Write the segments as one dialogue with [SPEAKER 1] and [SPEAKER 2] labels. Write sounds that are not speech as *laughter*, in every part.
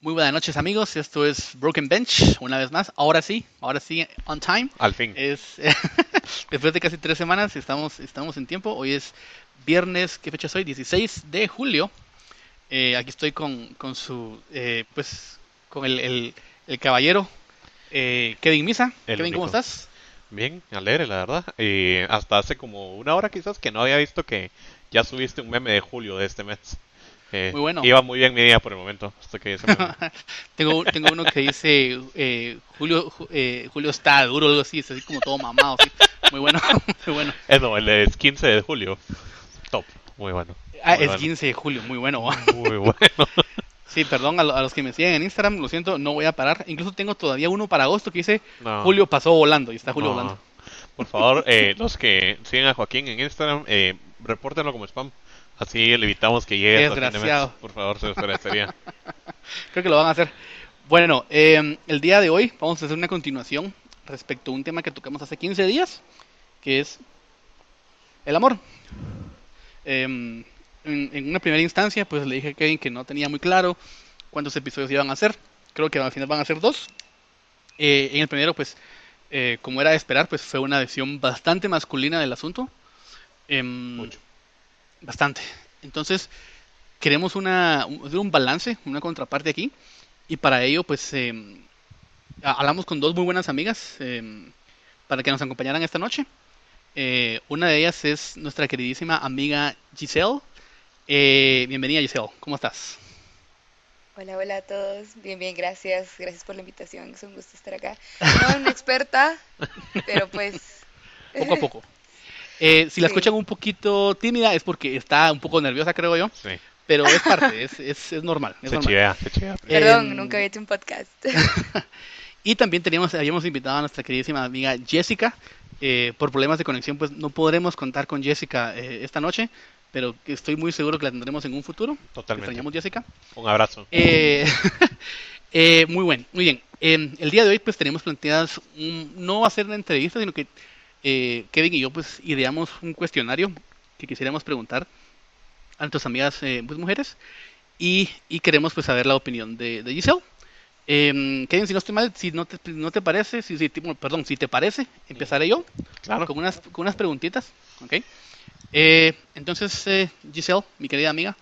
[SPEAKER 1] Muy buenas noches amigos, esto es Broken Bench, una vez más, ahora sí, ahora sí, on time.
[SPEAKER 2] Al fin.
[SPEAKER 1] Es, *laughs* después de casi tres semanas estamos, estamos en tiempo, hoy es viernes, ¿qué fecha es hoy? 16 de julio. Eh, aquí estoy con, con su, eh, pues, con el, el, el caballero eh, Kevin Misa.
[SPEAKER 2] El
[SPEAKER 1] Kevin, ¿cómo estás?
[SPEAKER 2] Bien, alegre, la verdad. Y hasta hace como una hora quizás que no había visto que ya subiste un meme de julio de este mes. Eh,
[SPEAKER 1] Muy bueno.
[SPEAKER 2] Iba muy bien mi día por el momento. Hasta que meme. *laughs*
[SPEAKER 1] tengo, tengo uno que dice eh, Julio, Ju- eh, Julio está duro, algo así, es así como todo mamado, ¿sí? Muy bueno, *laughs* muy bueno.
[SPEAKER 2] Eh, no, el es 15 de julio. Top. Muy bueno.
[SPEAKER 1] Ah,
[SPEAKER 2] Muy
[SPEAKER 1] es
[SPEAKER 2] bueno.
[SPEAKER 1] 15 de julio, muy bueno.
[SPEAKER 2] Muy bueno. *laughs*
[SPEAKER 1] Sí, perdón a, lo- a los que me siguen en Instagram, lo siento, no voy a parar. Incluso tengo todavía uno para agosto que dice
[SPEAKER 2] No.
[SPEAKER 1] Julio pasó volando y está Julio
[SPEAKER 2] No.
[SPEAKER 1] volando.
[SPEAKER 2] Por favor, eh, los que siguen a Joaquín en Instagram, eh, repórtenlo como spam. Así le evitamos que llegue.
[SPEAKER 1] Desgraciado.
[SPEAKER 2] Por favor, se los *laughs* agradecería.
[SPEAKER 1] Creo que lo van a hacer. Bueno, eh, el día de hoy vamos a hacer una continuación respecto a un tema que tocamos hace 15 días, que es el amor. Eh, en, en una primera instancia, pues le dije a Kevin que no tenía muy claro cuántos episodios iban a hacer. Creo que al final van a ser dos. Eh, en el primero, pues, eh, como era de esperar, pues fue una visión bastante masculina del asunto. Em,
[SPEAKER 2] Mucho.
[SPEAKER 1] Bastante. Entonces, queremos una, un, balance, una contraparte aquí. Y para ello, pues, ha- hablamos con dos muy buenas amigas em, para que nos acompañaran esta noche. Eh, una de ellas es nuestra queridísima amiga Giselle. Eh, bienvenida Giselle, ¿cómo estás?
[SPEAKER 3] Hola, hola a todos. Bien, bien, gracias. Gracias por la invitación. Es un gusto estar acá. *laughs* No una experta, pero pues
[SPEAKER 1] Poco a poco. Eh, si la escuchan un poquito tímida es porque está un poco nerviosa, creo yo,
[SPEAKER 2] Sí.
[SPEAKER 1] pero es parte, es, es, es normal. es
[SPEAKER 2] Se
[SPEAKER 1] normal.
[SPEAKER 2] chivea, se chivea.
[SPEAKER 3] perdón,
[SPEAKER 1] Em,
[SPEAKER 3] nunca había hecho un podcast. *laughs*
[SPEAKER 1] Y también teníamos, habíamos invitado a nuestra queridísima amiga Jessica. Eh, por problemas de conexión, pues no podremos contar con Jessica eh, esta noche, pero estoy muy seguro que la tendremos en un futuro.
[SPEAKER 2] Totalmente.
[SPEAKER 1] Extrañamos Jessica.
[SPEAKER 2] Un abrazo.
[SPEAKER 1] Eh, *laughs* eh, muy bien, muy bien. Eh, el día de hoy, pues tenemos planteadas, un- no va a ser una entrevista, sino que eh, Kevin y yo, pues ideamos un cuestionario que quisiéramos preguntar a nuestras amigas, eh, pues mujeres, y, y queremos, pues saber la opinión de, de Giselle. Eh, Kevin, si no estoy mal, si no te, no te parece, si, perdón, si te parece, empezaré yo
[SPEAKER 2] Claro.
[SPEAKER 1] con unas, con unas preguntitas, ¿ok? Eh, entonces, eh, Giselle, mi querida amiga,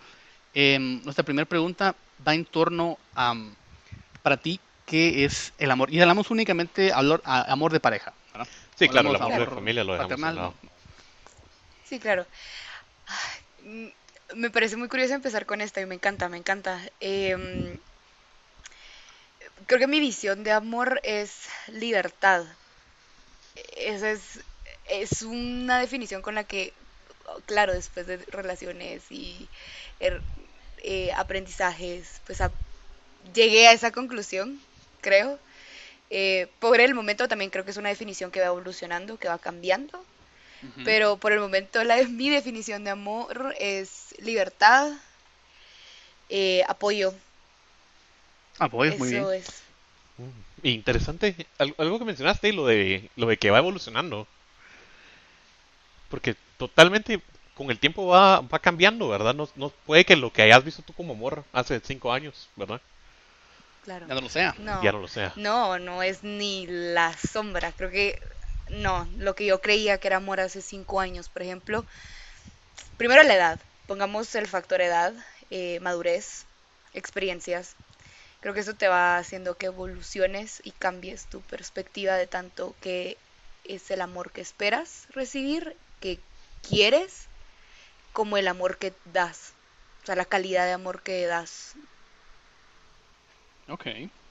[SPEAKER 1] eh, nuestra primera pregunta va en torno a, para ti, ¿qué es el amor? Y hablamos únicamente hablar, a- amor de pareja.
[SPEAKER 2] Sí, claro, de
[SPEAKER 1] amor
[SPEAKER 2] familia lo dejamos lado.
[SPEAKER 3] Sí, claro. Me parece muy curioso empezar con esta y me encanta, me encanta. Em, creo que mi visión de amor es libertad. Esa es, es una definición con la que, claro, después de relaciones y er- eh, aprendizajes, pues a- llegué a esa conclusión, creo. Eh, por el momento también creo que es una definición que va evolucionando, que va cambiando. Pero por el momento la, *laughs* mi definición de amor es libertad, eh, apoyo.
[SPEAKER 1] Ah, pues, muy bien.
[SPEAKER 3] Eso es.
[SPEAKER 2] Mm, Interesante, Al- algo que mencionaste, lo de lo de que va evolucionando. Porque totalmente con el tiempo va, va cambiando, ¿verdad? No, no puede que lo que hayas visto tú como amor hace cinco años, ¿verdad?
[SPEAKER 3] Claro.
[SPEAKER 1] Ya no lo sea.
[SPEAKER 3] No,
[SPEAKER 2] Ya no lo sea.
[SPEAKER 3] no, no es ni la sombra. Creo que no, lo que yo creía que era amor hace cinco años, por ejemplo. Primero la edad. Pongamos el factor edad, eh, madurez, experiencias. Creo que eso te va haciendo que evoluciones y cambies tu perspectiva de tanto que es el amor que esperas recibir, que quieres, como el amor que das. O sea, la calidad de amor que das.
[SPEAKER 1] Ok,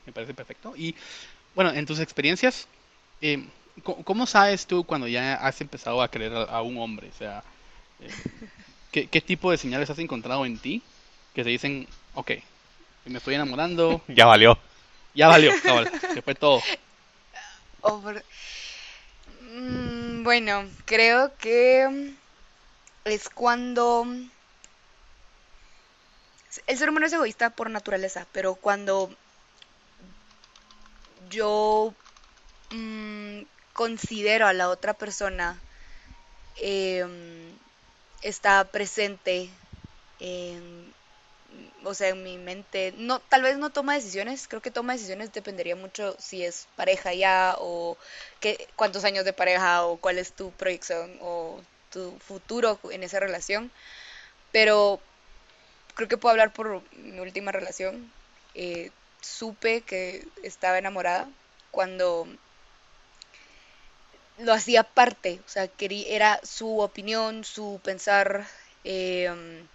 [SPEAKER 1] me parece perfecto. Y bueno, en tus experiencias, eh, ¿cómo, sabes tú cuando ya has empezado a querer a, un hombre? O sea, eh, *laughs* ¿qué, qué tipo de señales has encontrado en ti que te dicen, ok, me estoy enamorando, *laughs*
[SPEAKER 2] Ya valió.
[SPEAKER 1] ya valió, cabal, se fue todo? *laughs*
[SPEAKER 3] O por- Mm, bueno, creo que es cuando el ser humano es egoísta por naturaleza, pero cuando yo mm, considero a la otra persona em, está presente en o sea, en mi mente, no, tal vez no toma decisiones, creo que toma decisiones dependería mucho si es pareja ya o qué, cuántos años de pareja o cuál es tu proyección o tu futuro en esa relación, pero creo que puedo hablar por mi última relación. Eh, supe que estaba enamorada cuando lo hacía parte, o sea, quería, era su opinión, su pensar, em,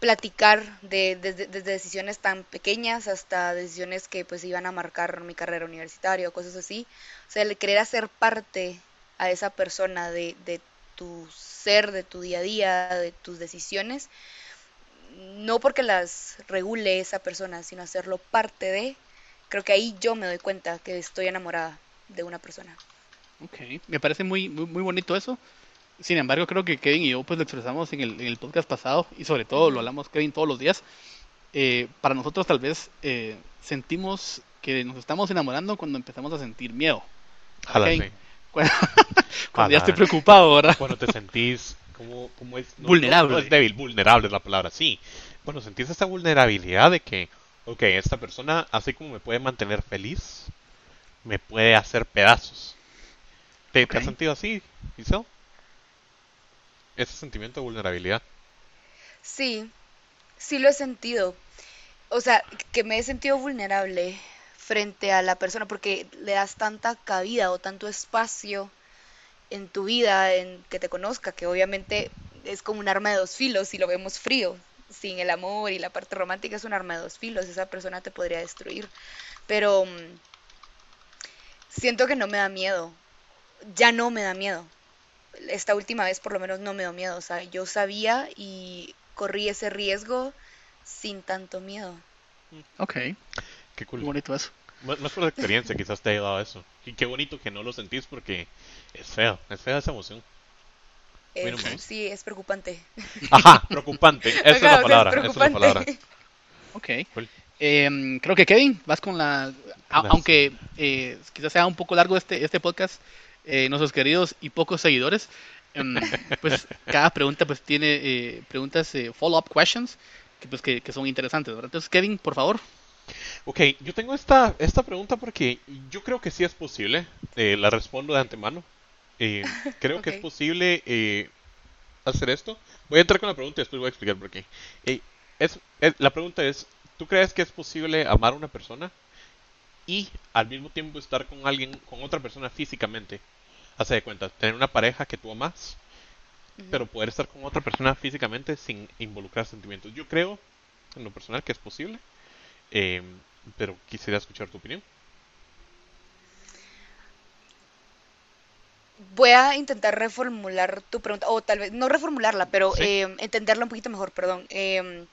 [SPEAKER 3] platicar de, desde, decisiones tan pequeñas hasta decisiones que pues iban a marcar mi carrera universitaria o cosas así. O sea, el querer hacer parte a esa persona de, de tu ser, de tu día a día, de tus decisiones, no porque las regule esa persona, sino hacerlo parte de, creo que ahí yo me doy cuenta que estoy enamorada de una persona.
[SPEAKER 1] Ok, me parece muy, muy, muy bonito eso. Sin embargo, creo que Kevin y yo pues lo expresamos en el, en el podcast pasado y sobre todo lo hablamos Kevin todos los días. Eh, para nosotros tal vez eh, sentimos que nos estamos enamorando cuando empezamos a sentir miedo. *laughs* Cuando, ya estoy preocupado, ¿verdad?
[SPEAKER 2] Cuando te sentís como, como es,
[SPEAKER 1] vulnerable.
[SPEAKER 2] es débil, vulnerable es la palabra, sí. Bueno, sentís esa vulnerabilidad de que, ok, esta persona, así como me puede mantener feliz, me puede hacer pedazos. ¿Te, has sentido así, Giselle? Ese sentimiento de vulnerabilidad.
[SPEAKER 3] Sí, sí lo he sentido. O sea, que me he sentido vulnerable frente a la persona porque le das tanta cabida o tanto espacio en tu vida, en que te conozca, que obviamente es como un arma de dos filos si lo vemos frío. Sin el amor y la parte romántica es un arma de dos filos, esa persona te podría destruir. Pero mm, siento que no me da miedo. Ya no me da miedo. Esta última vez por lo menos no me dio miedo. O sea, yo sabía y corrí ese riesgo sin tanto miedo.
[SPEAKER 1] Ok. Qué cool. bonito eso.
[SPEAKER 2] Más, por la experiencia quizás te haya dado eso. Y qué bonito que no lo sentís porque es feo, es fea esa emoción.
[SPEAKER 3] sí, es preocupante.
[SPEAKER 2] Ajá, *laughs* preocupante. Esa es la palabra. Esa es la palabra.
[SPEAKER 1] Ok. Em, creo que Kevin, vas con la... aunque eh, quizás sea un poco largo este, este podcast, eh, nuestros queridos y pocos seguidores, em, *laughs* pues cada pregunta pues tiene eh, preguntas, follow-up questions, que, pues, que, son interesantes. Entonces, Kevin, por favor.
[SPEAKER 2] Ok, yo tengo esta, esta pregunta porque yo creo que sí es posible, la respondo de antemano. *laughs* creo que es posible hacer esto. Voy a entrar con la pregunta y después voy a explicar por qué. es, la pregunta es, ¿Tú crees que es posible amar a una persona y al mismo tiempo estar con alguien, con otra persona físicamente? Hace de cuenta, tener una pareja que tú amas, pero poder estar con otra persona físicamente sin involucrar sentimientos. Yo creo, en lo personal, que es posible, eh, pero quisiera escuchar tu opinión.
[SPEAKER 3] Voy a intentar reformular tu pregunta, o tal vez no reformularla, pero eh, entenderla un poquito mejor, perdón. Eh,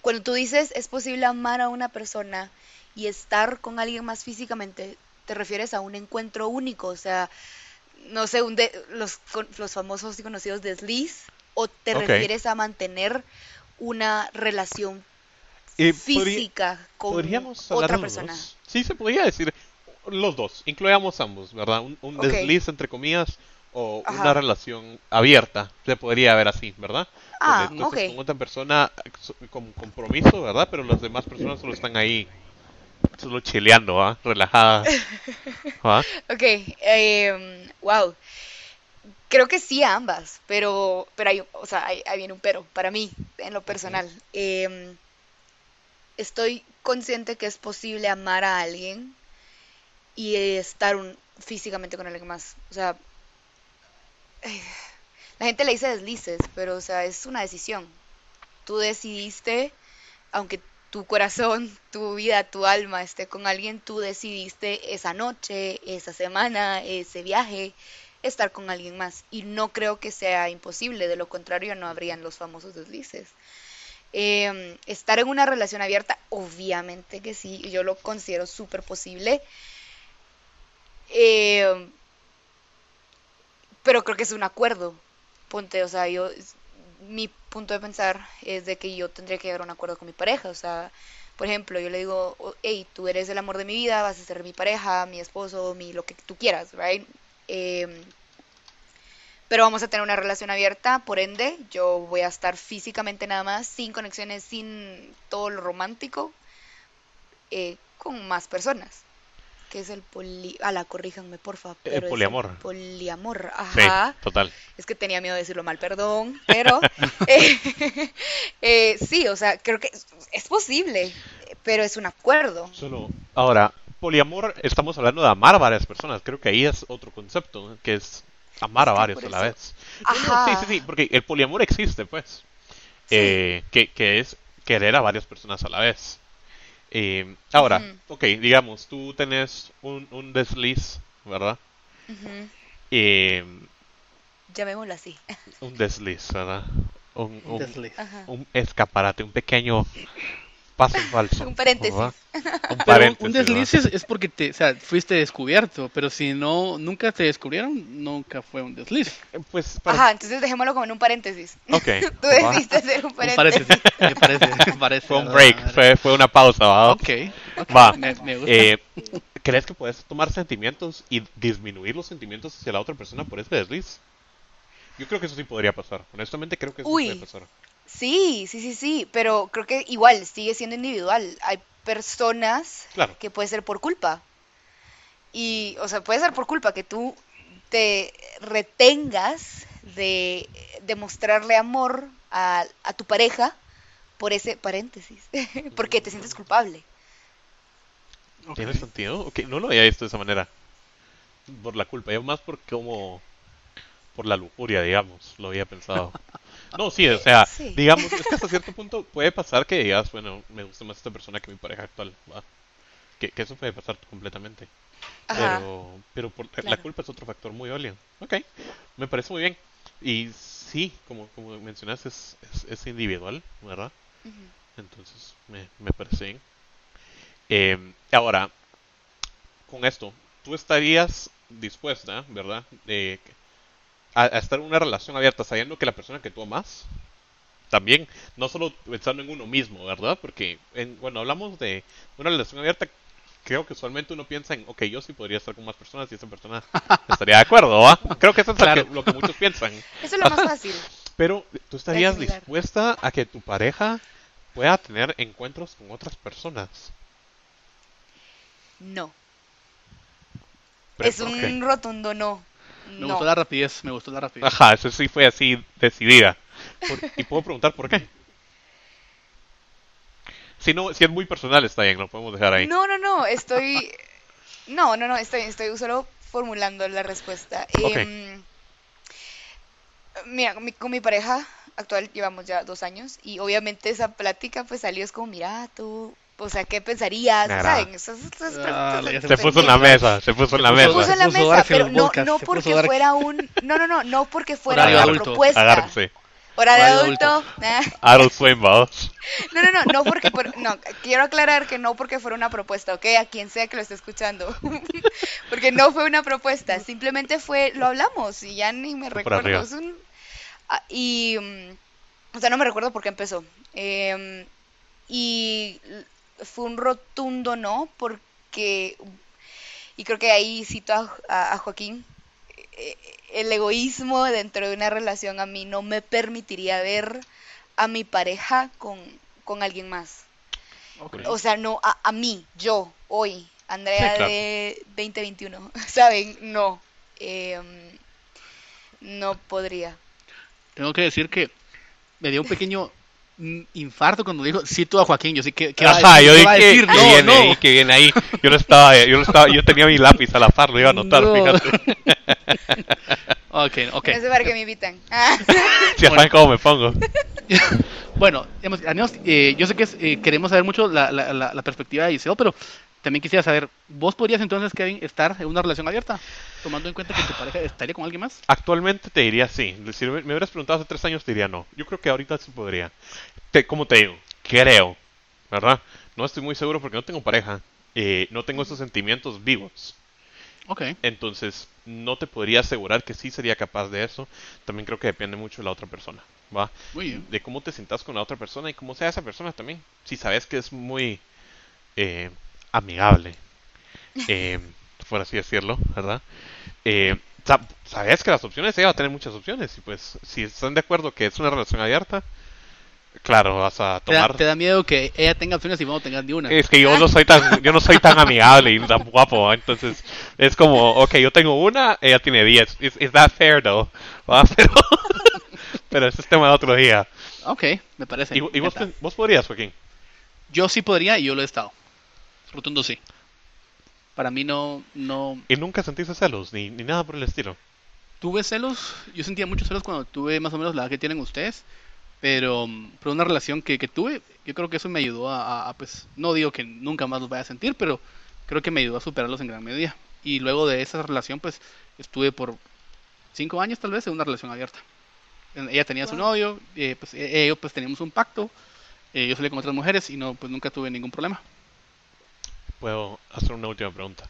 [SPEAKER 3] cuando tú dices es posible amar a una persona y estar con alguien más físicamente, te refieres a un encuentro único, o sea, no sé, un de, los, los famosos y conocidos desliz, o te refieres a mantener una relación física con otra persona.
[SPEAKER 2] Sí, se podría decir los dos, incluyamos ambos, ¿verdad? Un, desliz, entre comillas, o una relación abierta, se podría ver así, ¿verdad?
[SPEAKER 3] Ah,
[SPEAKER 2] Entonces, con otra persona con compromiso, ¿verdad? Pero las demás personas solo están ahí, solo chileando, ¿ah? Relajadas.
[SPEAKER 3] ¿ah? *laughs* Ok, eh, wow. Creo que sí ambas, pero, pero hay, o sea, hay, viene un pero, para mí, en lo personal. Em, estoy consciente que es posible amar a alguien y estar un, físicamente con alguien más. O sea, la gente le dice deslices, pero o sea, es una decisión. Tú decidiste, aunque tu corazón, *laughs* tu vida, tu alma esté con alguien, tú decidiste esa noche, esa semana, ese viaje, estar con alguien más. Y no creo que sea imposible, de lo contrario no habrían los famosos deslices. Em, estar en una relación abierta, obviamente que sí, yo lo considero súper posible. Eh, pero creo que es un acuerdo. Ponte, o sea, yo, mi punto de pensar es de que yo tendría que llegar a un acuerdo con mi pareja, o sea, por ejemplo, yo le digo, hey, tú eres el amor de mi vida, vas a ser mi pareja, mi esposo, mi lo que tú quieras, right? Em, pero vamos a tener una relación abierta, por ende, yo voy a estar físicamente nada más, sin conexiones, sin todo lo romántico, eh, con más personas. Que es el poli... la corríjanme, porfa.
[SPEAKER 2] El
[SPEAKER 3] Pero es
[SPEAKER 2] poliamor.
[SPEAKER 3] poliamor,
[SPEAKER 2] Sí,
[SPEAKER 3] ajá.
[SPEAKER 2] total.
[SPEAKER 3] Es que tenía miedo de decirlo mal, perdón, pero *laughs* eh, *laughs* eh, sí, o sea, creo que es, es posible, pero es un acuerdo.
[SPEAKER 2] Solo, ahora, poliamor, estamos hablando de amar a varias personas. Creo que ahí es otro concepto, ¿no? que es amar a varios a la vez.
[SPEAKER 3] Ajá.
[SPEAKER 2] Sí, sí, sí, porque el poliamor existe, pues.
[SPEAKER 3] Sí.
[SPEAKER 2] Eh, que, que es querer a varias personas a la vez. Eh, ahora,
[SPEAKER 3] Ujú.
[SPEAKER 2] ok, digamos, tú tenés un, un desliz, ¿verdad? Eh,
[SPEAKER 3] Llamémoslo así.
[SPEAKER 2] un desliz, ¿verdad? Un, un-
[SPEAKER 1] Desliz.
[SPEAKER 2] Un escaparate, un pequeño paso en falso.
[SPEAKER 3] Un paréntesis.
[SPEAKER 2] Un paréntesis.
[SPEAKER 1] un desliz es, es porque te, o sea, fuiste descubierto, pero si no, nunca te descubrieron, nunca fue un desliz.
[SPEAKER 2] Pues, para...
[SPEAKER 3] Ajá, entonces dejémoslo como en un paréntesis.
[SPEAKER 2] Ok. *laughs*
[SPEAKER 3] Tú decidiste hacer un
[SPEAKER 1] Un
[SPEAKER 3] paréntesis.
[SPEAKER 1] paréntesis, me parece, me *laughs* parece.
[SPEAKER 2] Fue un break, fue, fue una pausa, ¿va?
[SPEAKER 1] Ok, ok,
[SPEAKER 2] Va.
[SPEAKER 1] Me, me gusta.
[SPEAKER 2] Eh, ¿Crees que puedes tomar sentimientos y disminuir los sentimientos hacia la otra persona por ese desliz? Yo creo que eso sí podría pasar. Honestamente creo que eso
[SPEAKER 3] Uy.
[SPEAKER 2] puede pasar.
[SPEAKER 3] Sí, sí, sí, sí, pero creo que igual sigue siendo individual. Hay personas
[SPEAKER 2] Claro.
[SPEAKER 3] que puede ser por culpa. Y, o sea, puede ser por culpa que tú te retengas de demostrarle amor a, a tu pareja por ese paréntesis, *laughs* porque te sientes culpable.
[SPEAKER 1] Ok.
[SPEAKER 2] ¿Tiene sentido? Ok, no lo había visto de esa manera. Por la culpa, yo más por como... Por la lujuria, digamos, lo había pensado. *laughs* No, sí, o sea,
[SPEAKER 3] Sí.
[SPEAKER 2] digamos, es que hasta cierto punto puede pasar que digas, bueno, me gusta más esta persona que mi pareja actual, ¿va? Que, que eso puede pasar completamente.
[SPEAKER 3] Ajá.
[SPEAKER 2] Pero, pero por, la culpa es otro factor muy válido. Ok, me parece muy bien. Y sí, como, como mencionaste, es, es, es individual, ¿verdad? Entonces, me, me parece bien. Eh, ahora, con esto, tú estarías dispuesta, ¿verdad? De, a, a estar en una relación abierta sabiendo que la persona que tú amas, también, no solo pensando en uno mismo, ¿verdad? Porque, en, bueno, hablamos de una relación abierta, creo que usualmente uno piensa en, ok, yo sí podría estar con más personas y esa persona *laughs* estaría de acuerdo, ¿va? Creo que eso es lo
[SPEAKER 1] Claro.
[SPEAKER 2] que- lo que muchos piensan. *laughs*
[SPEAKER 3] Eso es lo más *laughs* fácil.
[SPEAKER 2] Pero tú estarías dispuesta a que tu pareja pueda tener encuentros con otras personas.
[SPEAKER 3] No.
[SPEAKER 2] Pero,
[SPEAKER 3] Es un rotundo no.
[SPEAKER 1] Me
[SPEAKER 3] No.
[SPEAKER 1] gustó la rapidez, me gustó la rapidez.
[SPEAKER 2] Ajá, eso sí fue así decidida. Por- y puedo preguntar por qué. *laughs* Si no, si es muy personal está bien, lo podemos dejar ahí.
[SPEAKER 3] No, no, no, estoy... No, no, no, estoy, estoy solo formulando la respuesta. Em, mira, con mi, con mi pareja actual llevamos ya dos años y obviamente esa plática pues salió es como, mira, tú, o sea, ¿qué pensarías? ¿Saben? Esas- esas
[SPEAKER 1] Ah, se
[SPEAKER 2] puso en la mesa, se puso en la
[SPEAKER 1] Se
[SPEAKER 3] Se
[SPEAKER 1] puso-
[SPEAKER 2] mesa.
[SPEAKER 3] en la mesa, pero no, no porque fuera un... No, no, no, no porque fuera una
[SPEAKER 1] adulto,
[SPEAKER 3] propuesta.
[SPEAKER 2] Agarse.
[SPEAKER 3] Horario adulto.
[SPEAKER 1] adulto. *laughs*
[SPEAKER 2] Adult Swim, vamos.
[SPEAKER 3] No, no, no, no porque por- no, quiero aclarar que no porque fuera una propuesta, ¿ok? A quien sea que lo esté escuchando. *laughs* porque no fue una propuesta, simplemente fue, lo hablamos y ya ni me recuerdo. Es un, ah, y, mm, o sea, no me recuerdo por qué empezó. Em, y fue un rotundo no, porque, y creo que ahí cito a, a- a Joaquín, eh, el egoísmo dentro de una relación a mí no me permitiría ver a mi pareja con, con alguien más. O sea, no a, a mí, yo, hoy, Andrea
[SPEAKER 2] Sí, claro.
[SPEAKER 3] de 2021, *laughs* ¿saben? No. Em, no podría.
[SPEAKER 1] Tengo que decir que me dio un pequeño infarto cuando dijo cito a Joaquín. Yo sí que. ¿qué va a
[SPEAKER 2] Ajá,
[SPEAKER 1] decir?
[SPEAKER 2] yo
[SPEAKER 1] ¿Qué
[SPEAKER 2] dije
[SPEAKER 1] va a
[SPEAKER 2] que,
[SPEAKER 1] decir?
[SPEAKER 2] que
[SPEAKER 1] No,
[SPEAKER 2] viene
[SPEAKER 1] no.
[SPEAKER 2] ahí, que viene ahí. Yo lo estaba, yo lo estaba, yo tenía mi lápiz a la par, lo iba a anotar,
[SPEAKER 1] No.
[SPEAKER 2] fíjate. *laughs*
[SPEAKER 1] Ok, ok.
[SPEAKER 3] No sé para qué me invitan. Ah. *laughs*
[SPEAKER 2] Ya saben cómo me pongo. *laughs*
[SPEAKER 1] Bueno, digamos, al eh, yo sé que es, eh, queremos saber mucho la, la, la, la perspectiva de Iseo, pero también quisiera saber, ¿vos podrías entonces, Kevin, estar en una relación abierta? Tomando en cuenta que tu *sighs* pareja estaría con alguien más.
[SPEAKER 2] Actualmente te diría sí. Si me hubieras preguntado hace tres años te diría no. Yo creo que ahorita sí podría. Te, como te digo, creo, ¿verdad? No estoy muy seguro porque no tengo pareja. eh, no tengo esos sentimientos vivos.
[SPEAKER 1] Ok.
[SPEAKER 2] Entonces, no te podría asegurar que sí sería capaz de eso. También creo que depende mucho de la otra persona, ¿va?
[SPEAKER 1] Muy bien.
[SPEAKER 2] De cómo te sientas con la otra persona y cómo sea esa persona también. Si sabes que es muy eh, amigable, *laughs* eh, por así decirlo, ¿verdad? Eh, que las opciones, ella va a tener muchas opciones. Y pues, si están de acuerdo que es una relación abierta, claro, vas a
[SPEAKER 1] ¿Te da,
[SPEAKER 2] tomar.
[SPEAKER 1] te da miedo que ella tenga opciones y vos no tengas ni una.
[SPEAKER 2] Es que yo no soy tan, yo no soy tan amigable y tan guapo, ¿va? entonces es como, ok, yo tengo una, ella tiene diez. Is, is that fair though? ¿Va? *laughs* Pero, pero ese es tema de otro día.
[SPEAKER 1] Ok, me parece.
[SPEAKER 2] ¿Y, y vos, vos podrías, Joaquín?
[SPEAKER 1] Yo sí podría y yo lo he estado. Rotundo sí. Para mí no, no
[SPEAKER 2] ¿Y nunca sentiste celos ni, ni nada por el estilo?
[SPEAKER 1] tuve celos. Yo sentía muchos celos cuando tuve más o menos la edad que tienen ustedes. Pero mm, por una relación que, que tuve, yo creo que eso me ayudó a, a- a, pues, no digo que nunca más los vaya a sentir, pero creo que me ayudó a superarlos en gran medida. Y luego de esa relación, pues, estuve por cinco años tal vez en una relación abierta. Ella tenía su novio, eh, pues, e- ellos pues teníamos un pacto. eh, yo salí con otras mujeres y no, pues nunca tuve ningún problema.
[SPEAKER 2] Puedo hacer una última pregunta.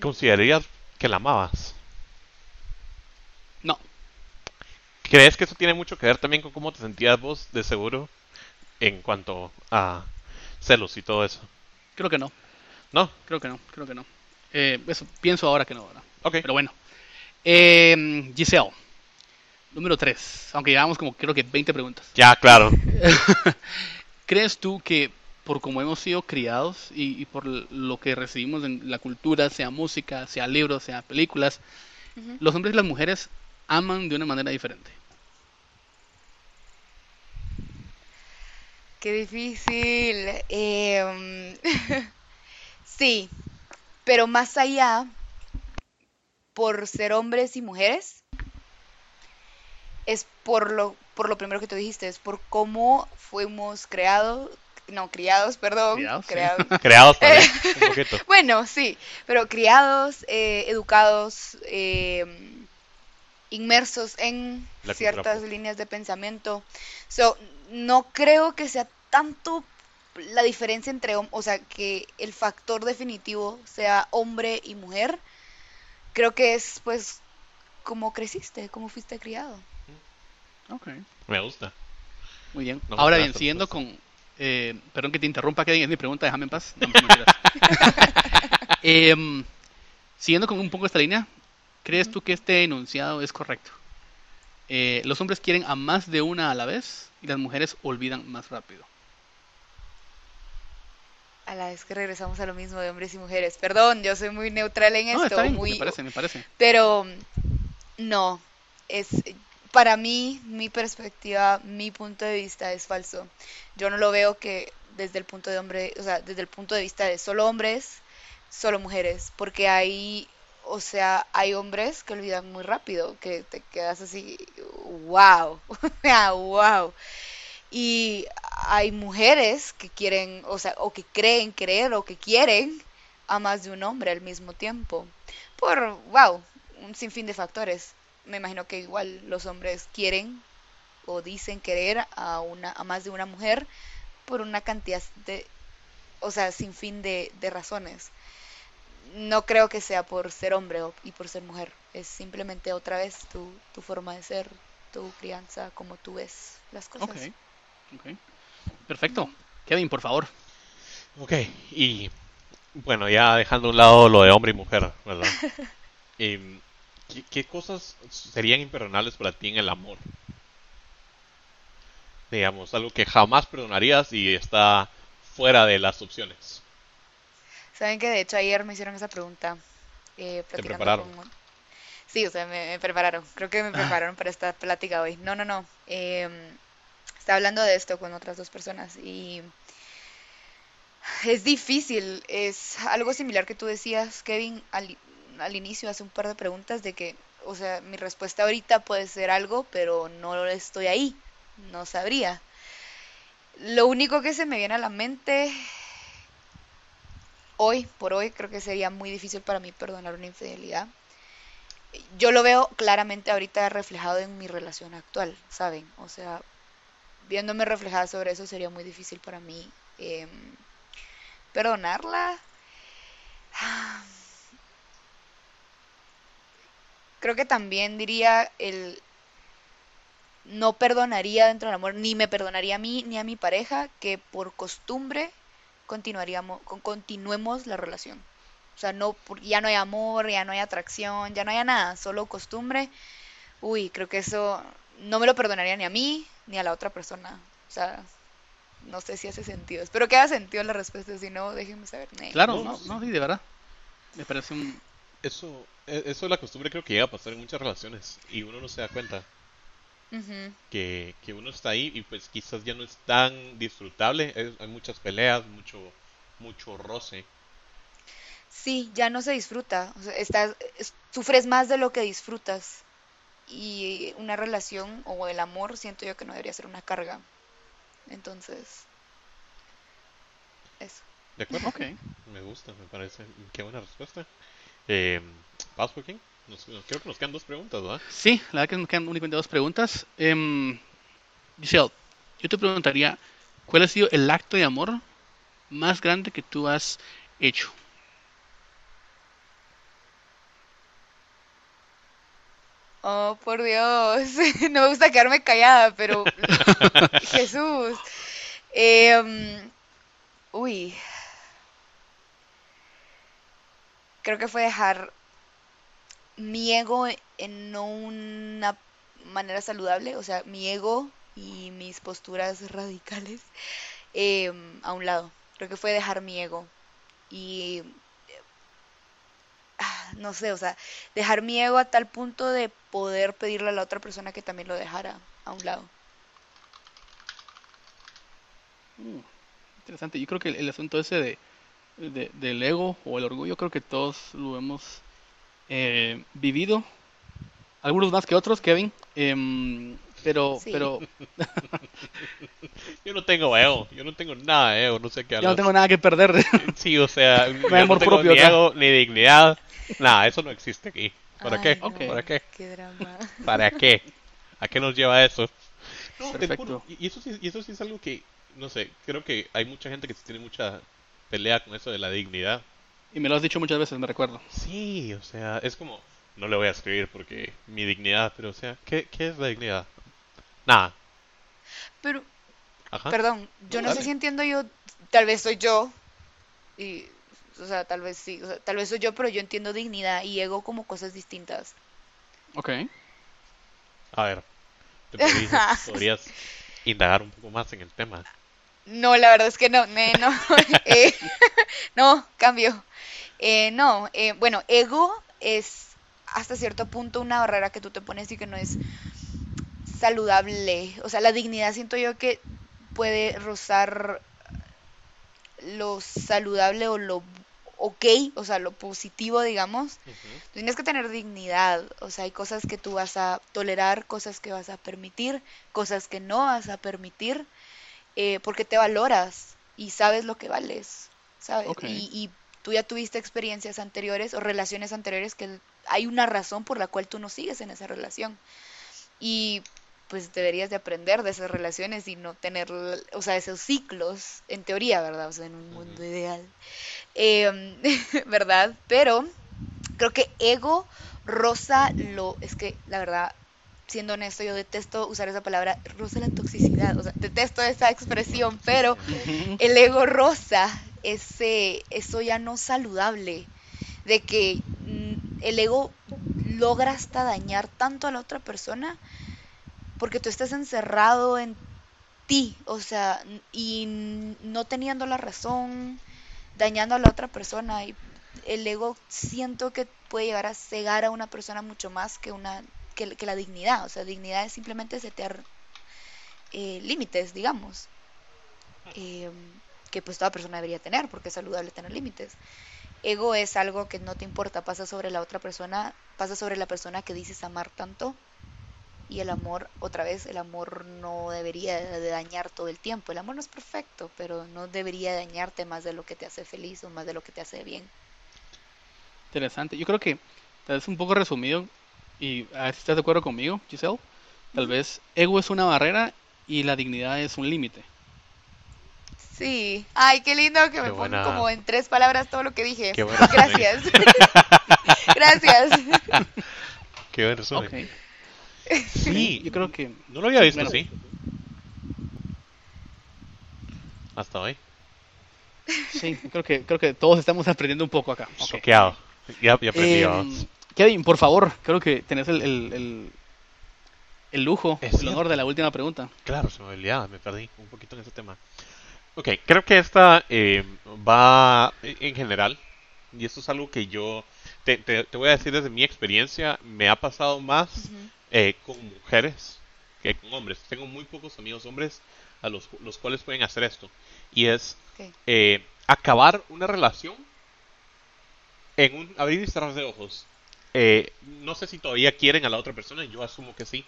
[SPEAKER 2] ¿Considerarías que la amabas?
[SPEAKER 1] No,
[SPEAKER 2] ¿Crees que eso tiene mucho que ver también con cómo te sentías vos de seguro en cuanto a celos y todo eso?
[SPEAKER 1] creo que no,
[SPEAKER 2] ¿No?
[SPEAKER 1] creo que no, creo que no. Eh, eso pienso ahora que no, ¿verdad?
[SPEAKER 2] Ok.
[SPEAKER 1] Pero bueno. Eh, Giselle, número 3. Aunque llevamos como creo que 20 preguntas.
[SPEAKER 2] Ya, claro. *laughs* *laughs*
[SPEAKER 1] ¿Crees tú que por cómo hemos sido criados y, y por lo que recibimos en la cultura, sea música, sea libros, sea películas, los hombres y las mujeres aman de una manera diferente?
[SPEAKER 3] Qué difícil. Em, *laughs* sí, pero más allá, por ser hombres y mujeres, es por lo, por lo primero que tú dijiste, es por cómo fuimos creados, no, criados, perdón,
[SPEAKER 1] Criados, sí.
[SPEAKER 3] creados. *laughs*
[SPEAKER 2] Creados también, un poquito. *laughs*
[SPEAKER 3] Bueno, sí, pero criados, eh, educados, eh, inmersos en
[SPEAKER 2] La
[SPEAKER 3] ciertas líneas de pensamiento. So, no creo que sea tanto la diferencia entre, o sea, que el factor definitivo sea hombre y mujer. Creo que es, pues, como creciste, como fuiste criado.
[SPEAKER 1] Ok,
[SPEAKER 2] Me gusta.
[SPEAKER 1] muy bien.
[SPEAKER 2] No,
[SPEAKER 1] Ahora bien, siguiendo con... eh, perdón que te interrumpa, Kevin, es mi pregunta, déjame en paz. No. *laughs* Em, siguiendo con un poco esta línea, ¿crees tú que este enunciado es correcto? Eh, los hombres quieren a más de una a la vez y las mujeres olvidan más rápido.
[SPEAKER 3] A la vez que regresamos a lo mismo de hombres y mujeres. Perdón, yo soy muy neutral en
[SPEAKER 1] No,
[SPEAKER 3] esto,
[SPEAKER 1] está bien,
[SPEAKER 3] muy
[SPEAKER 1] me parece, me parece.
[SPEAKER 3] Pero no, es para mí, mi perspectiva, mi punto de vista es falso. Yo no lo veo que desde el punto de hombre, o sea, desde el punto de vista de solo hombres, solo mujeres, porque hay, o sea, hay hombres que olvidan muy rápido, que te quedas así, wow, wow. *laughs* Y hay mujeres que quieren, o sea, o que creen querer o que quieren a más de un hombre al mismo tiempo. Por, wow, un sinfín de factores. Me imagino que igual los hombres quieren o dicen querer a una a más de una mujer por una cantidad de, o sea, sinfín de, de razones. No creo que sea por ser hombre o- y por ser mujer. Es simplemente otra vez tu, tu forma de ser, tu crianza, como tú ves las cosas.
[SPEAKER 1] Perfecto. Kevin, por favor.
[SPEAKER 2] Ok, y bueno, ya dejando a un lado lo de hombre y mujer, ¿verdad? *laughs* Em, ¿qué, qué cosas serían imperdonables para ti en el amor? Digamos, algo que jamás perdonarías y está fuera de las opciones.
[SPEAKER 3] Saben que de hecho ayer me hicieron esa pregunta. Eh, platicando
[SPEAKER 2] prepararon?
[SPEAKER 3] con- Sí, o sea, me, me prepararon. Creo que me prepararon para esta plática hoy. No, no, no. em, estaba hablando de esto con otras dos personas y es difícil. Es algo similar que tú decías, Kevin, al, al inicio, hace un par de preguntas de que, o sea, mi respuesta ahorita puede ser algo, pero no estoy ahí. No sabría. Lo único que se me viene a la mente hoy por hoy creo que sería muy difícil para mí perdonar una infidelidad. Yo lo veo claramente ahorita reflejado en mi relación actual, ¿saben? O sea, viéndome reflejada sobre eso sería muy difícil para mí em, perdonarla. Creo que también diría el no perdonaría dentro del amor, ni me perdonaría a mí ni a mi pareja que por costumbre continuaríamos, con- continuemos la relación. O sea, no, ya no hay amor, ya no hay atracción, ya no hay nada, solo costumbre. Uy, creo que eso no me lo perdonaría ni a mí ni a la otra persona. O sea, no sé si hace sentido. Espero que haga sentido la respuesta, si no, déjenme saber.
[SPEAKER 1] Claro, no, no, sí, de verdad. Me parece un...
[SPEAKER 2] Eso, e, eso es la costumbre creo que llega a pasar en muchas relaciones y uno no se da cuenta. que, que, uno está ahí y pues quizás ya no es tan disfrutable. hay muchas peleas, mucho, mucho roce.
[SPEAKER 3] Sí, ya no se disfruta. O sea, estás, sufres más de lo que disfrutas. Y una relación o el amor siento yo que no debería ser una carga. Entonces, eso.
[SPEAKER 2] De acuerdo. Me gusta, me parece. Qué buena respuesta. Eh, King? Nos, creo que nos quedan dos preguntas, ¿verdad?
[SPEAKER 1] Sí, la verdad que nos quedan únicamente dos preguntas. Eh, Giselle, yo te preguntaría, ¿cuál ha sido el acto de amor más grande que tú has hecho?
[SPEAKER 3] Oh, por Dios. *laughs* No me gusta quedarme callada, pero *laughs* Jesús. Em, uy. Creo que fue dejar mi ego en no una manera saludable, o sea, mi ego y mis posturas *laughs* radicales em, a un lado. Creo que fue dejar mi ego. Y ah, no sé, o sea, dejar mi ego a tal punto de poder pedirle a la otra persona que también lo dejara a un lado.
[SPEAKER 1] Mm, interesante. Yo creo que el, asunto ese de, del ego o el orgullo, creo que todos lo hemos eh, vivido. Algunos más que otros, Kevin. Em, pero, pero. *laughs*
[SPEAKER 2] yo no tengo ego, yo no tengo nada de ego, no sé qué
[SPEAKER 1] Yo no tengo nada que perder. *laughs*
[SPEAKER 2] sí, o sea, *laughs* no tengo ni ego, ni dignidad, nada, eso no existe aquí. ¿Para qué? ¿Para qué? ¿Para qué? ¿A qué nos lleva eso? No, Perfecto. y, eso sí, y eso sí es algo que, no sé, creo que hay mucha gente que tiene mucha pelea con eso de la dignidad.
[SPEAKER 1] Y me lo has dicho muchas veces, me recuerdo.
[SPEAKER 2] Sí, o sea, es como, no le voy a escribir porque mi dignidad, pero o sea, ¿qué, qué es la dignidad? Nada.
[SPEAKER 3] Pero, perdón, yo no, sé si entiendo yo, tal vez soy yo, y o sea, tal vez sí, tal vez soy yo, pero yo entiendo dignidad y ego como cosas distintas.
[SPEAKER 1] Ok.
[SPEAKER 2] A ver, ¿te podrías, *laughs* indagar un poco más en el tema?
[SPEAKER 3] No, la verdad es que no, no, *laughs* eh, *laughs* no, cambio. Eh, no, eh, bueno, ego es hasta cierto punto una barrera que tú te pones y que no es saludable. O sea, la dignidad siento yo que puede rozar lo saludable o lo ok, o sea, lo positivo, digamos, tienes que tener dignidad, o sea, hay cosas que tú vas a tolerar, cosas que vas a permitir, cosas que no vas a permitir, eh, porque te valoras y sabes lo que vales, ¿sabes? Y, y tú ya tuviste experiencias anteriores o relaciones anteriores que hay una razón por la cual tú no sigues en esa relación. Y pues deberías de aprender de esas relaciones y no tener, o sea, esos ciclos, en teoría, ¿verdad? O sea, en un mundo ideal, em, *laughs* ¿verdad? Pero creo que ego rosa lo, es que la verdad, siendo honesto, yo detesto usar esa palabra, rosa la toxicidad, o sea, detesto esa expresión, pero *laughs* el ego rosa, ese, eso ya no saludable, de que mm, el ego logra hasta dañar tanto a la otra persona porque tú estás encerrado en ti, o sea, y no teniendo la razón, dañando a la otra persona. Y el ego siento que puede llegar a cegar a una persona mucho más que, una, que, la dignidad. O sea, dignidad es simplemente setear eh, límites, digamos. Eh, que pues toda persona debería tener, porque es saludable tener límites. Ego es algo que no te importa, pasa sobre la otra persona, pasa sobre la persona que dices amar tanto y el amor, otra vez, el amor no debería de dañar todo el tiempo. El amor no es perfecto, pero no debería dañarte más de lo que te hace feliz o más de lo que te hace bien.
[SPEAKER 1] Interesante. Yo creo que tal vez un poco resumido, y a ver si estás de acuerdo conmigo, Giselle. Tal vez ego es una barrera y la dignidad es un límite.
[SPEAKER 3] Sí. Ay, qué lindo que me pongan como en tres palabras todo lo que dije. Gracias. *laughs* Gracias. *laughs*
[SPEAKER 2] Qué buen resumen.
[SPEAKER 1] Sí, yo creo que.
[SPEAKER 2] No lo había visto sí. Hasta hoy.
[SPEAKER 1] Sí, creo que, creo que todos estamos aprendiendo un poco acá. Ok.
[SPEAKER 2] Choqueado. Ya, ya aprendí.
[SPEAKER 1] Eh,
[SPEAKER 2] vamos.
[SPEAKER 1] Kevin, por favor, creo que tenés el, el, el, el lujo,
[SPEAKER 2] Es
[SPEAKER 1] el
[SPEAKER 2] cierto.
[SPEAKER 1] honor de la última pregunta.
[SPEAKER 2] Claro, se me olvidaba, me perdí un poquito en ese tema. Ok, creo que esta eh, va en general, y esto es algo que yo te, te- te voy a decir desde mi experiencia, me ha pasado más eh, con mujeres que con hombres. Tengo muy pocos amigos hombres a los, los cuales pueden hacer esto, y es eh, acabar una relación en un abrir y cerrar de ojos. Eh, no sé si todavía quieren a la otra persona, yo asumo que sí,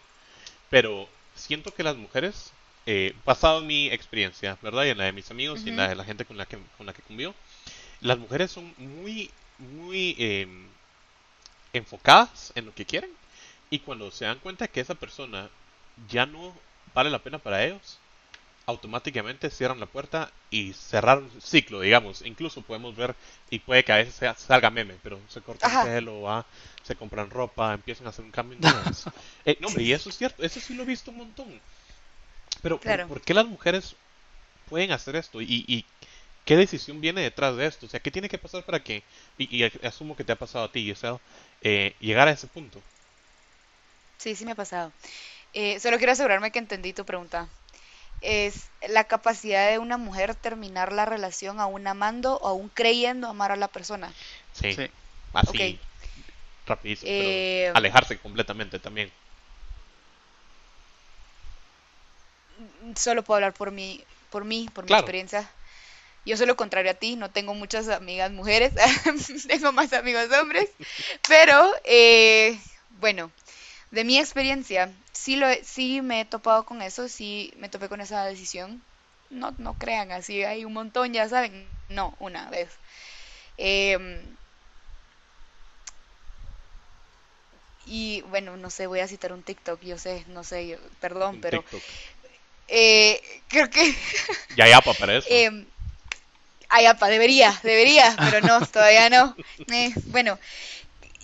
[SPEAKER 2] pero siento que las mujeres, eh, basado en mi experiencia, ¿verdad? Y en la de mis amigos y en la de la gente con la que, con la que convivo, las mujeres son muy, muy eh, enfocadas en lo que quieren y cuando se dan cuenta que esa persona ya no vale la pena para ellos, automáticamente cierran la puerta y cerraron el ciclo, digamos. Incluso podemos ver, y puede que a veces sea- salga meme, pero se cortan
[SPEAKER 3] Ajá.
[SPEAKER 2] el pelo, va, se compran ropa, empiezan a hacer un cambio. *laughs* Eh, no, hombre, y eso es cierto, eso sí lo he visto un montón. Pero, ¿por-
[SPEAKER 3] Claro.
[SPEAKER 2] ¿por qué las mujeres pueden hacer esto? ¿Y, y qué decisión viene detrás de esto? O sea, ¿qué tiene que pasar para que, y, y asumo que te ha pasado a ti, Giselle, eh, llegar a ese punto?
[SPEAKER 3] Sí, sí me ha pasado. Eh, solo quiero asegurarme que entendí tu pregunta. Es la capacidad de una mujer terminar la relación aún amando o aún creyendo amar a la persona.
[SPEAKER 2] Sí,
[SPEAKER 1] Sí.
[SPEAKER 2] así, rapidísimo, pero
[SPEAKER 3] Eh,
[SPEAKER 2] alejarse completamente también.
[SPEAKER 3] Solo puedo hablar por mí, por mí, por mi experiencia. Yo soy lo contrario a ti, no tengo muchas amigas mujeres, *laughs* tengo más amigos hombres, pero eh, bueno, de mi experiencia, sí, lo, he- sí me he topado con eso, sí me topé con esa decisión. No, no crean, así hay un montón, ya saben. No, una vez. Em, y bueno, no sé, voy a citar un TikTok, yo sé, no sé, yo- perdón,
[SPEAKER 2] Un
[SPEAKER 3] pero eh, creo que
[SPEAKER 2] Ya, ya, para eso.
[SPEAKER 3] Em, ay, apa, debería, debería, pero no, todavía no. *laughs* Eh, bueno,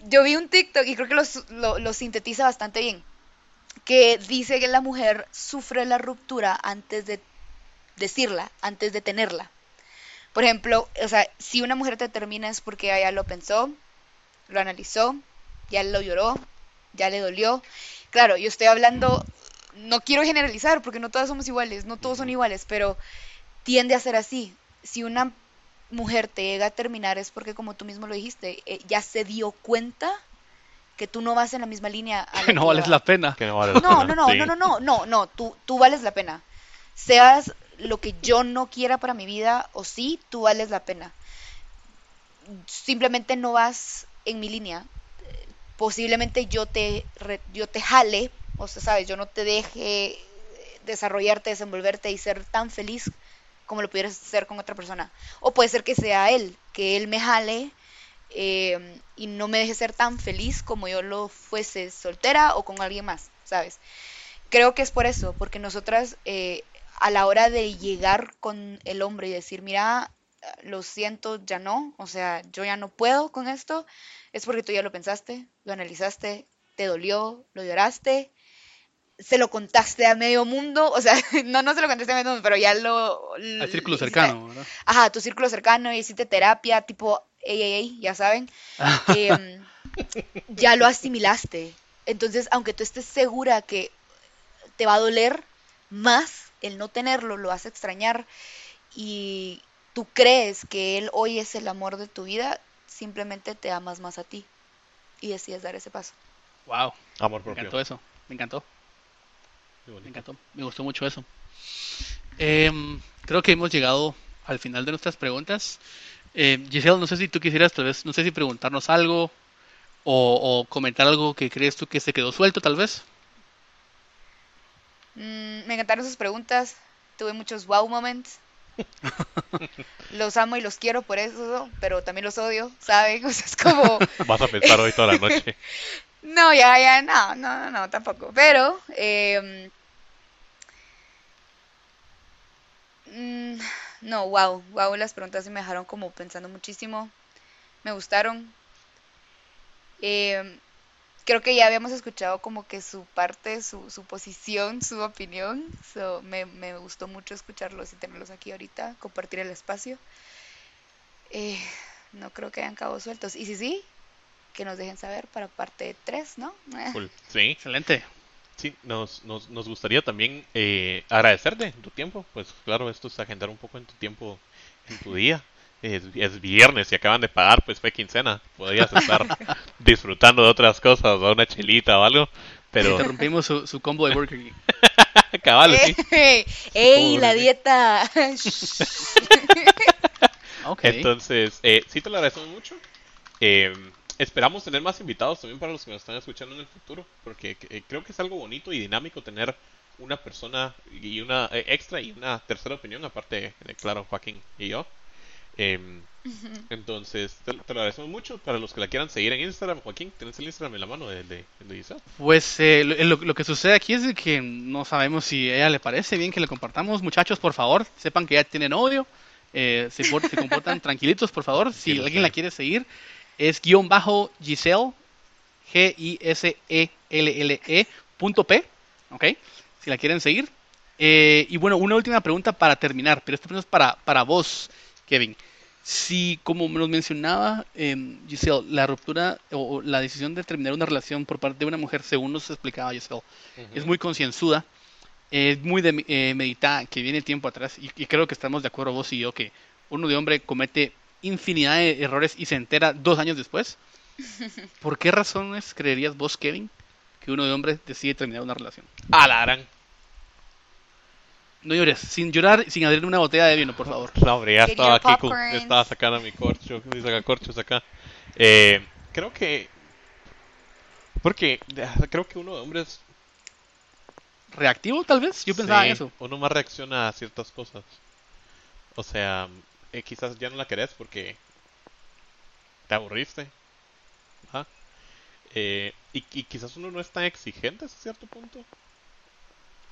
[SPEAKER 3] yo vi un TikTok y creo que lo, sintetiza bastante bien, que dice que la mujer sufre la ruptura antes de decirla, antes de tenerla. Por ejemplo, o sea, si una mujer te termina es porque ella lo pensó, lo analizó, ya lo lloró, ya le dolió. Claro, yo estoy hablando, no quiero generalizar porque no todas somos iguales, no todos son iguales, pero tiende a ser así. Si una mujer te llega a terminar es porque, como tú mismo lo dijiste, eh, ya se dio cuenta que tú no vas en la misma línea a la
[SPEAKER 1] Que no vales
[SPEAKER 3] va.
[SPEAKER 1] la pena.
[SPEAKER 2] Que no vale la
[SPEAKER 3] No,
[SPEAKER 2] pena,
[SPEAKER 3] no, no,
[SPEAKER 2] sí.
[SPEAKER 3] no, no, no, no, no, tú, tú vales la pena. Seas lo que yo no quiera para mi vida o sí, tú vales la pena. Simplemente no vas en mi línea. Posiblemente yo te, re- yo te jale, o sea, sabes, yo no te deje eh, desarrollarte, desenvolverte y ser tan feliz como lo pudieras ser con otra persona. O puede ser que sea él, que él me jale eh, y no me deje ser tan feliz como yo lo fuese soltera o con alguien más, ¿sabes? Creo que es por eso, porque nosotras eh, a la hora de llegar con el hombre y decir, mira, lo siento, ya no, o sea, yo ya no puedo con esto, es porque tú ya lo pensaste, lo analizaste, te dolió, lo lloraste, se lo contaste a medio mundo, o sea, *laughs* no, no se lo contaste a medio mundo, pero ya lo...
[SPEAKER 1] Al círculo
[SPEAKER 3] hiciste-
[SPEAKER 1] cercano, ¿verdad?
[SPEAKER 3] Ajá, tu círculo cercano, hiciste terapia, tipo, ey, ey, ey, ya saben, *laughs* em, ya lo asimilaste. Entonces, aunque tú estés segura que te va a doler más el no tenerlo, lo vas a extrañar y tú crees que él hoy es el amor de tu vida, simplemente te amas más a ti y decides dar ese paso.
[SPEAKER 1] Wow,
[SPEAKER 2] Amor
[SPEAKER 1] me
[SPEAKER 2] propio.
[SPEAKER 1] encantó eso. Me encantó, me encantó. Me gustó mucho eso. Em, creo que hemos llegado al final de nuestras preguntas. Eh, Giselle, no sé si tú quisieras, tal vez, no sé si preguntarnos algo o, o comentar algo que crees tú que se quedó suelto, tal vez.
[SPEAKER 3] Mm, me encantaron sus preguntas, tuve muchos wow moments. *laughs* Los amo y los quiero por eso, pero también los odio, ¿saben? *laughs* O sea, es como...
[SPEAKER 2] Vas a pensar hoy toda la noche. *laughs*
[SPEAKER 3] No, ya, ya, no, no, no, tampoco. Pero, mm, no, wow, wow, las preguntas sí me dejaron como pensando muchísimo. Me gustaron. Em, creo que ya habíamos escuchado como que su parte, su, su posición, su opinión. So, me, me gustó mucho escucharlos y tenerlos aquí ahorita, compartir el espacio. Eh, no creo que hayan cabos sueltos. Y si sí, que nos dejen saber para parte 3, ¿no?
[SPEAKER 2] Sí.
[SPEAKER 1] Excelente.
[SPEAKER 2] Sí, nos, nos, nos gustaría también eh, agradecerte tu tiempo. Pues claro, esto es agendar un poco en tu tiempo, en tu día. Es, es viernes y acaban de pagar, pues fue quincena. Podrías estar *laughs* disfrutando de otras cosas, o una chelita o algo. Pero...
[SPEAKER 1] Interrumpimos su, su combo de Burger King. *laughs*
[SPEAKER 2] Cabal, sí. *laughs*
[SPEAKER 3] ¡Ey, la dieta!
[SPEAKER 1] Okay.
[SPEAKER 2] Entonces, eh, sí te lo agradecemos mucho. Eh, esperamos tener más invitados también para los que nos están escuchando en el futuro, porque eh, creo que es algo bonito y dinámico tener una persona y una eh, extra y una tercera opinión, aparte de, claro, Joaquín y yo. Em, *laughs* entonces, te, te lo agradecemos mucho. Para los que la quieran seguir en Instagram, Joaquín, ¿tienes el Instagram en la mano de, de, de Giselle?
[SPEAKER 1] Pues eh, lo, lo- lo que sucede aquí es que no sabemos si a ella le parece bien que le compartamos. Muchachos, por favor, sepan que ya tiene novio. Eh, se, por- se comportan *laughs* tranquilitos, por favor. Si alguien la
[SPEAKER 2] eh.
[SPEAKER 1] quiere seguir, es guion bajo Giselle, G-I-S-E-L-L-E E punto P, ¿ok? Si la quieren seguir. Eh, y bueno, una última pregunta para terminar, pero esta pregunta es para, para vos, Kevin. Si, como nos mencionaba eh, Giselle, la ruptura o, o la decisión de terminar una relación por parte de una mujer, según nos explicaba Giselle, es muy concienzuda, es muy de, eh, meditada, que viene tiempo atrás, y, y creo que estamos de acuerdo vos y yo que uno de hombre comete infinidad de errores y se entera dos años después. *laughs* ¿Por qué razones creerías vos, Kevin, que uno de hombre decide terminar una relación?
[SPEAKER 2] A la gran.
[SPEAKER 1] No llores, sin llorar, sin abrir una botella de vino, por favor.
[SPEAKER 2] No, hombre, ya estaba aquí, con- estaba sacando mi corcho, mi sacacorchos acá. Eh, creo que, porque creo que uno de hombres
[SPEAKER 1] ¿Reactivo, tal vez? Yo pensaba
[SPEAKER 2] Sí,
[SPEAKER 1] en eso.
[SPEAKER 2] Uno más reacciona a ciertas cosas. O sea, eh, quizás ya no la querés porque te aburriste. Ajá. Eh, y, y quizás uno no es tan exigente hasta cierto punto.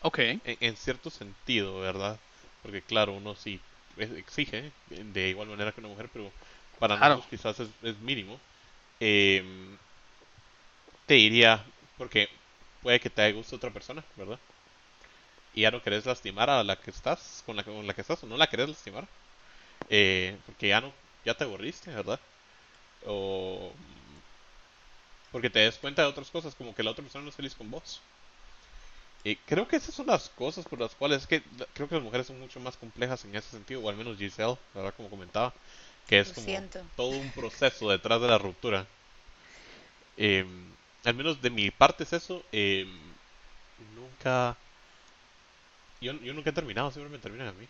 [SPEAKER 1] Ok.
[SPEAKER 2] En, en cierto sentido, ¿verdad? Porque claro, uno sí exige de igual manera que una mujer, pero para
[SPEAKER 1] Claro.
[SPEAKER 2] nosotros quizás es, es mínimo. Eh, te diría, porque puede que te guste otra persona, ¿verdad? Y ya no querés lastimar a la que estás, con la, que- con la que estás, o no la querés lastimar. Eh, porque ya no, ya te aburriste, ¿verdad? O porque te des cuenta de otras cosas, como que la otra persona no es feliz con vos. Y creo que esas son las cosas por las cuales es que creo que las mujeres son mucho más complejas en ese sentido, o al menos Giselle, ¿verdad? Como comentaba, que es
[SPEAKER 3] Lo
[SPEAKER 2] como
[SPEAKER 3] siento.
[SPEAKER 2] todo un proceso detrás de la ruptura. Eh, al menos de mi parte es eso. eh, nunca. Yo, yo nunca he terminado, siempre me terminan a mí.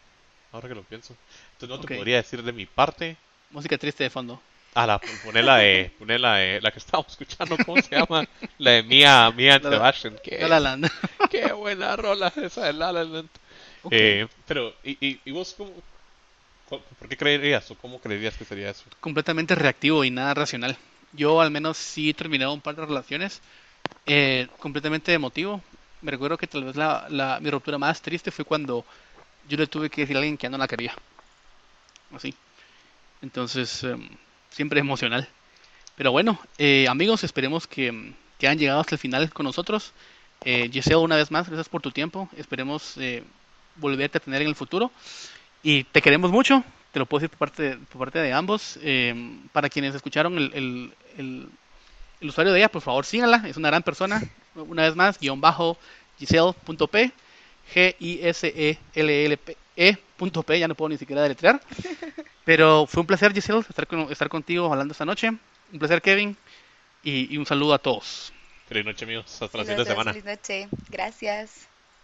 [SPEAKER 2] Ahora que lo pienso. Entonces no
[SPEAKER 1] Ok.
[SPEAKER 2] te podría decir de mi parte.
[SPEAKER 1] Música triste de fondo.
[SPEAKER 2] A la, poner la de, *laughs* poner la de, la que estábamos escuchando, ¿cómo se llama? La de Mia, Mia and
[SPEAKER 1] La
[SPEAKER 2] Sebastian. Qué,
[SPEAKER 1] La La Land. *laughs*
[SPEAKER 2] qué buena rola esa de La La Land.
[SPEAKER 1] Ok.
[SPEAKER 2] Eh, pero, ¿y, y, y vos cómo, cu- por qué creerías o cómo creerías que sería eso?
[SPEAKER 1] completamente reactivo y nada racional. Yo al menos sí he terminado un par de relaciones eh, completamente emotivo. Me recuerdo que tal vez la, la- mi ruptura más triste fue cuando yo le tuve que decir a alguien que no la quería. Así. Entonces, em, siempre emocional. Pero bueno, eh, amigos, esperemos que, em, que hayan llegado hasta el final con nosotros. Eh, Giselle, una vez más, gracias por tu tiempo. Esperemos eh, volverte a tener en el futuro. Y te queremos mucho, te lo puedo decir por parte por parte de ambos. Eh, para quienes escucharon el, el, el- el usuario de ella, por favor síganla, es una gran persona. Una vez más, guion bajo giselle.p, G-I-S-E-L-L-P, E punto P, ya no puedo ni siquiera deletrear. *laughs* Pero fue un placer, Giselle, estar, con- estar contigo hablando esta noche. Un placer, Kevin, y, y un saludo a todos.
[SPEAKER 2] Feliz noche, amigos. Hasta la siguiente semana.
[SPEAKER 3] feliz noche. Gracias.